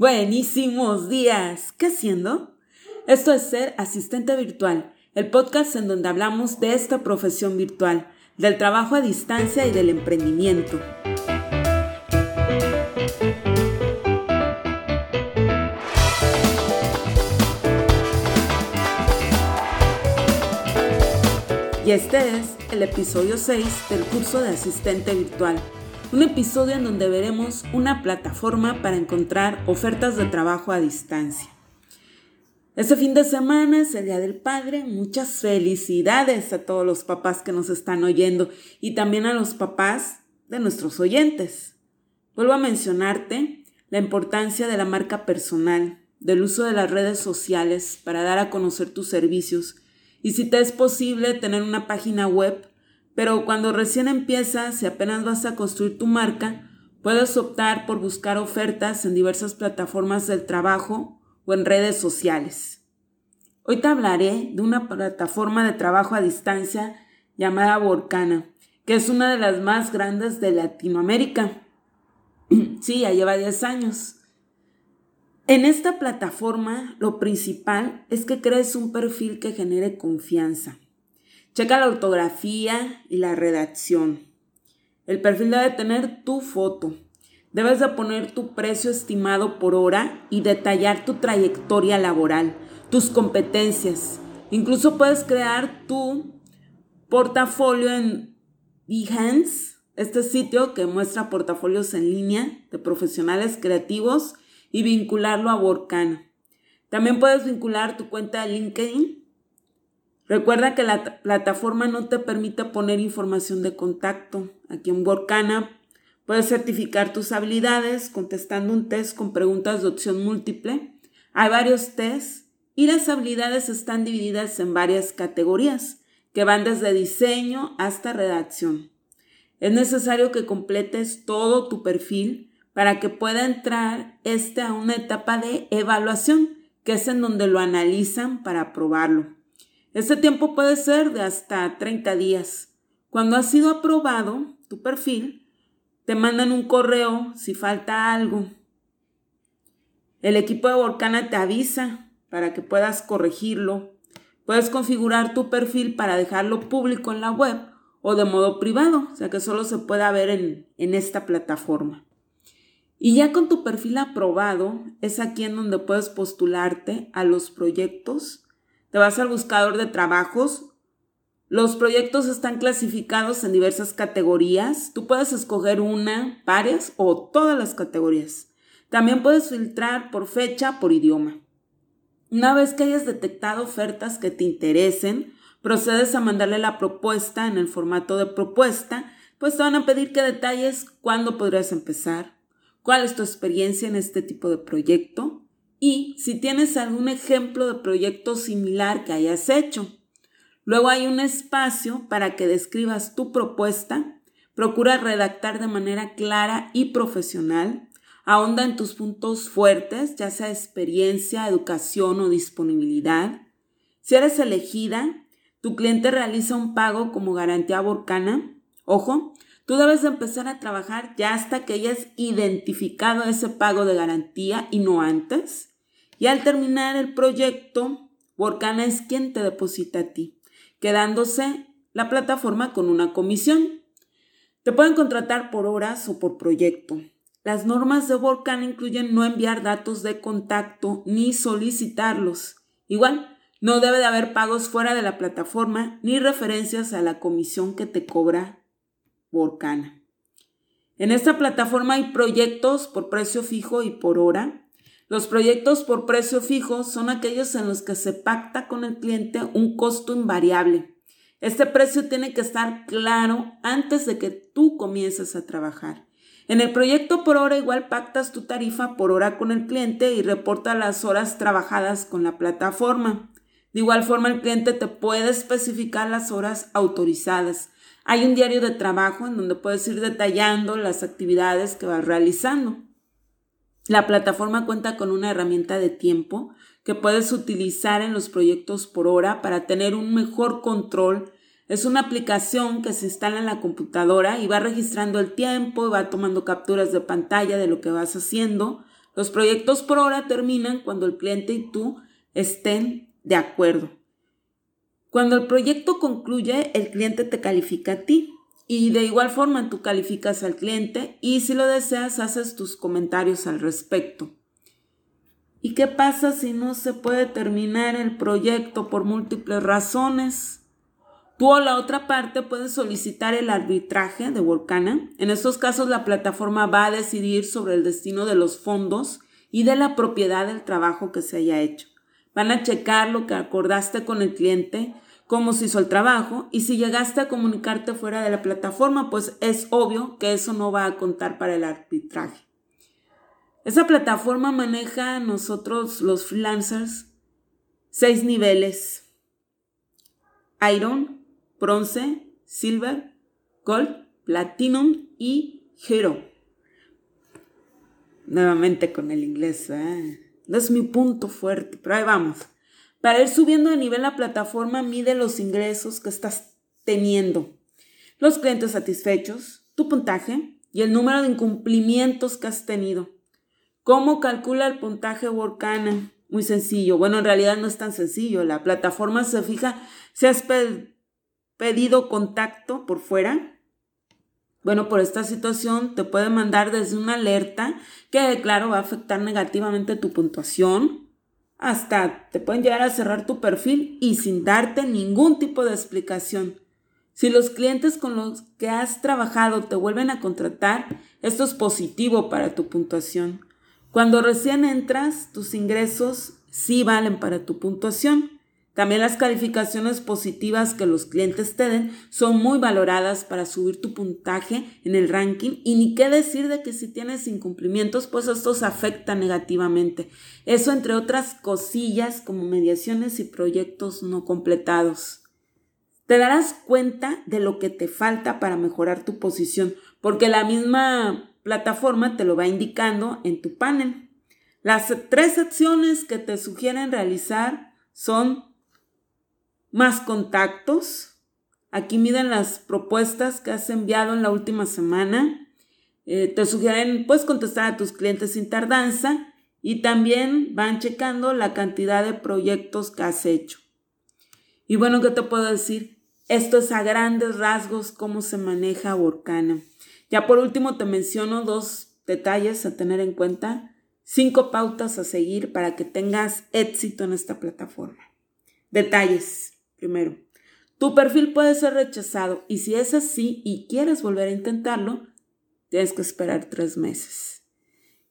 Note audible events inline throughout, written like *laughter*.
Buenísimos días. ¿Qué haciendo? Esto es Ser Asistente Virtual, el podcast en donde hablamos de esta profesión virtual, del trabajo a distancia y del emprendimiento. Y este es el episodio 6 del curso de asistente virtual un episodio en donde veremos una plataforma para encontrar ofertas de trabajo a distancia. Este fin de semana es el Día del Padre. Muchas felicidades a todos los papás que nos están oyendo y también a los papás de nuestros oyentes. Vuelvo a mencionarte la importancia de la marca personal, del uso de las redes sociales para dar a conocer tus servicios y si te es posible tener una página web pero cuando recién empiezas y apenas vas a construir tu marca, puedes optar por buscar ofertas en diversas plataformas del trabajo o en redes sociales. Hoy te hablaré de una plataforma de trabajo a distancia llamada Volcana, que es una de las más grandes de Latinoamérica. *clears throat* sí, ya lleva 10 años. En esta plataforma lo principal es que crees un perfil que genere confianza. Checa la ortografía y la redacción. El perfil debe tener tu foto. Debes de poner tu precio estimado por hora y detallar tu trayectoria laboral, tus competencias. Incluso puedes crear tu portafolio en Behance, este sitio que muestra portafolios en línea de profesionales creativos y vincularlo a Workana. También puedes vincular tu cuenta de LinkedIn Recuerda que la plataforma no te permite poner información de contacto. Aquí en Workana puedes certificar tus habilidades contestando un test con preguntas de opción múltiple. Hay varios tests y las habilidades están divididas en varias categorías que van desde diseño hasta redacción. Es necesario que completes todo tu perfil para que pueda entrar este a una etapa de evaluación, que es en donde lo analizan para aprobarlo. Este tiempo puede ser de hasta 30 días. Cuando ha sido aprobado tu perfil, te mandan un correo si falta algo. El equipo de Volcana te avisa para que puedas corregirlo. Puedes configurar tu perfil para dejarlo público en la web o de modo privado, o sea que solo se pueda ver en, en esta plataforma. Y ya con tu perfil aprobado, es aquí en donde puedes postularte a los proyectos te vas al buscador de trabajos. Los proyectos están clasificados en diversas categorías. Tú puedes escoger una, varias o todas las categorías. También puedes filtrar por fecha, por idioma. Una vez que hayas detectado ofertas que te interesen, procedes a mandarle la propuesta en el formato de propuesta, pues te van a pedir que detalles cuándo podrías empezar, cuál es tu experiencia en este tipo de proyecto, y si tienes algún ejemplo de proyecto similar que hayas hecho. Luego hay un espacio para que describas tu propuesta, procura redactar de manera clara y profesional, ahonda en tus puntos fuertes, ya sea experiencia, educación o disponibilidad. Si eres elegida, tu cliente realiza un pago como garantía Borcana. Ojo, tú debes de empezar a trabajar ya hasta que hayas identificado ese pago de garantía y no antes. Y al terminar el proyecto, Workana es quien te deposita a ti, quedándose la plataforma con una comisión. Te pueden contratar por horas o por proyecto. Las normas de Workana incluyen no enviar datos de contacto ni solicitarlos. Igual, no debe de haber pagos fuera de la plataforma ni referencias a la comisión que te cobra Workana. En esta plataforma hay proyectos por precio fijo y por hora, los proyectos por precio fijo son aquellos en los que se pacta con el cliente un costo invariable. Este precio tiene que estar claro antes de que tú comiences a trabajar. En el proyecto por hora igual pactas tu tarifa por hora con el cliente y reporta las horas trabajadas con la plataforma. De igual forma el cliente te puede especificar las horas autorizadas. Hay un diario de trabajo en donde puedes ir detallando las actividades que vas realizando. La plataforma cuenta con una herramienta de tiempo que puedes utilizar en los proyectos por hora para tener un mejor control. Es una aplicación que se instala en la computadora y va registrando el tiempo, va tomando capturas de pantalla de lo que vas haciendo. Los proyectos por hora terminan cuando el cliente y tú estén de acuerdo. Cuando el proyecto concluye, el cliente te califica a ti y de igual forma tú calificas al cliente y si lo deseas haces tus comentarios al respecto. ¿Y qué pasa si no se puede terminar el proyecto por múltiples razones? Tú o la otra parte puedes solicitar el arbitraje de Volcana. En estos casos la plataforma va a decidir sobre el destino de los fondos y de la propiedad del trabajo que se haya hecho. Van a checar lo que acordaste con el cliente, cómo se hizo el trabajo y si llegaste a comunicarte fuera de la plataforma, pues es obvio que eso no va a contar para el arbitraje. Esa plataforma maneja a nosotros los freelancers seis niveles. Iron, bronce, silver, gold, platinum y hero. Nuevamente con el inglés. No es mi punto fuerte, pero ahí vamos. Para ir subiendo de nivel la plataforma mide los ingresos que estás teniendo, los clientes satisfechos, tu puntaje y el número de incumplimientos que has tenido. ¿Cómo calcula el puntaje Workana? Muy sencillo. Bueno, en realidad no es tan sencillo. La plataforma se fija si has pedido contacto por fuera, bueno, por esta situación te puede mandar desde una alerta que, claro, va a afectar negativamente tu puntuación, hasta te pueden llegar a cerrar tu perfil y sin darte ningún tipo de explicación. Si los clientes con los que has trabajado te vuelven a contratar, esto es positivo para tu puntuación. Cuando recién entras, tus ingresos sí valen para tu puntuación. También las calificaciones positivas que los clientes te den son muy valoradas para subir tu puntaje en el ranking y ni qué decir de que si tienes incumplimientos, pues estos afectan negativamente. Eso entre otras cosillas como mediaciones y proyectos no completados. Te darás cuenta de lo que te falta para mejorar tu posición, porque la misma plataforma te lo va indicando en tu panel. Las tres acciones que te sugieren realizar son más contactos. Aquí miden las propuestas que has enviado en la última semana. Eh, te sugieren, puedes contestar a tus clientes sin tardanza y también van checando la cantidad de proyectos que has hecho. Y bueno, ¿qué te puedo decir? Esto es a grandes rasgos cómo se maneja Workana. Ya por último te menciono dos detalles a tener en cuenta, cinco pautas a seguir para que tengas éxito en esta plataforma. Detalles. Primero, tu perfil puede ser rechazado y si es así y quieres volver a intentarlo, tienes que esperar tres meses.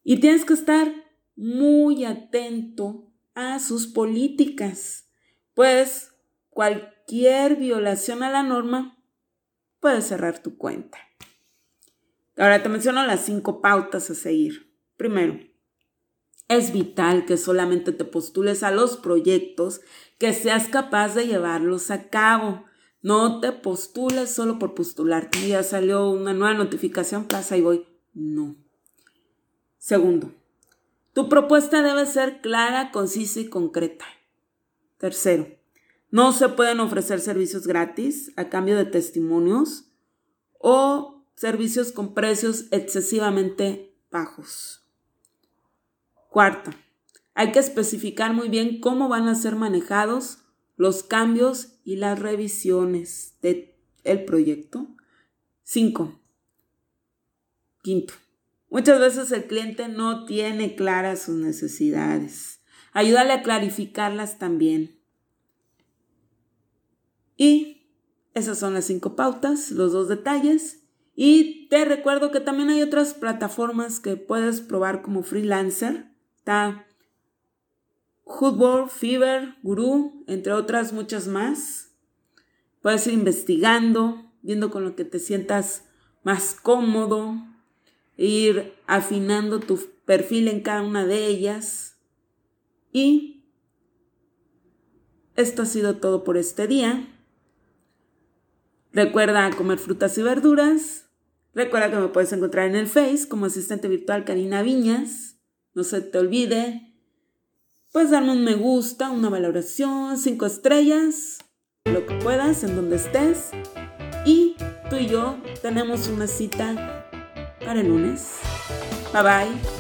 Y tienes que estar muy atento a sus políticas, pues cualquier violación a la norma puede cerrar tu cuenta. Ahora te menciono las cinco pautas a seguir. Primero, es vital que solamente te postules a los proyectos que seas capaz de llevarlos a cabo. No te postules solo por postularte. Ya salió una nueva notificación, plaza y voy. No. Segundo, tu propuesta debe ser clara, concisa y concreta. Tercero, no se pueden ofrecer servicios gratis a cambio de testimonios o servicios con precios excesivamente bajos. Cuarta, hay que especificar muy bien cómo van a ser manejados los cambios y las revisiones del proyecto. Cinco, quinto, muchas veces el cliente no tiene claras sus necesidades. Ayúdale a clarificarlas también. Y esas son las cinco pautas, los dos detalles. Y te recuerdo que también hay otras plataformas que puedes probar como freelancer Está Hoodboard, Fever, Guru, entre otras muchas más. Puedes ir investigando, viendo con lo que te sientas más cómodo, ir afinando tu perfil en cada una de ellas. Y esto ha sido todo por este día. Recuerda comer frutas y verduras. Recuerda que me puedes encontrar en el Face como asistente virtual Karina Viñas. No se te olvide, puedes darme un me gusta, una valoración, cinco estrellas, lo que puedas, en donde estés. Y tú y yo tenemos una cita para el lunes. Bye bye.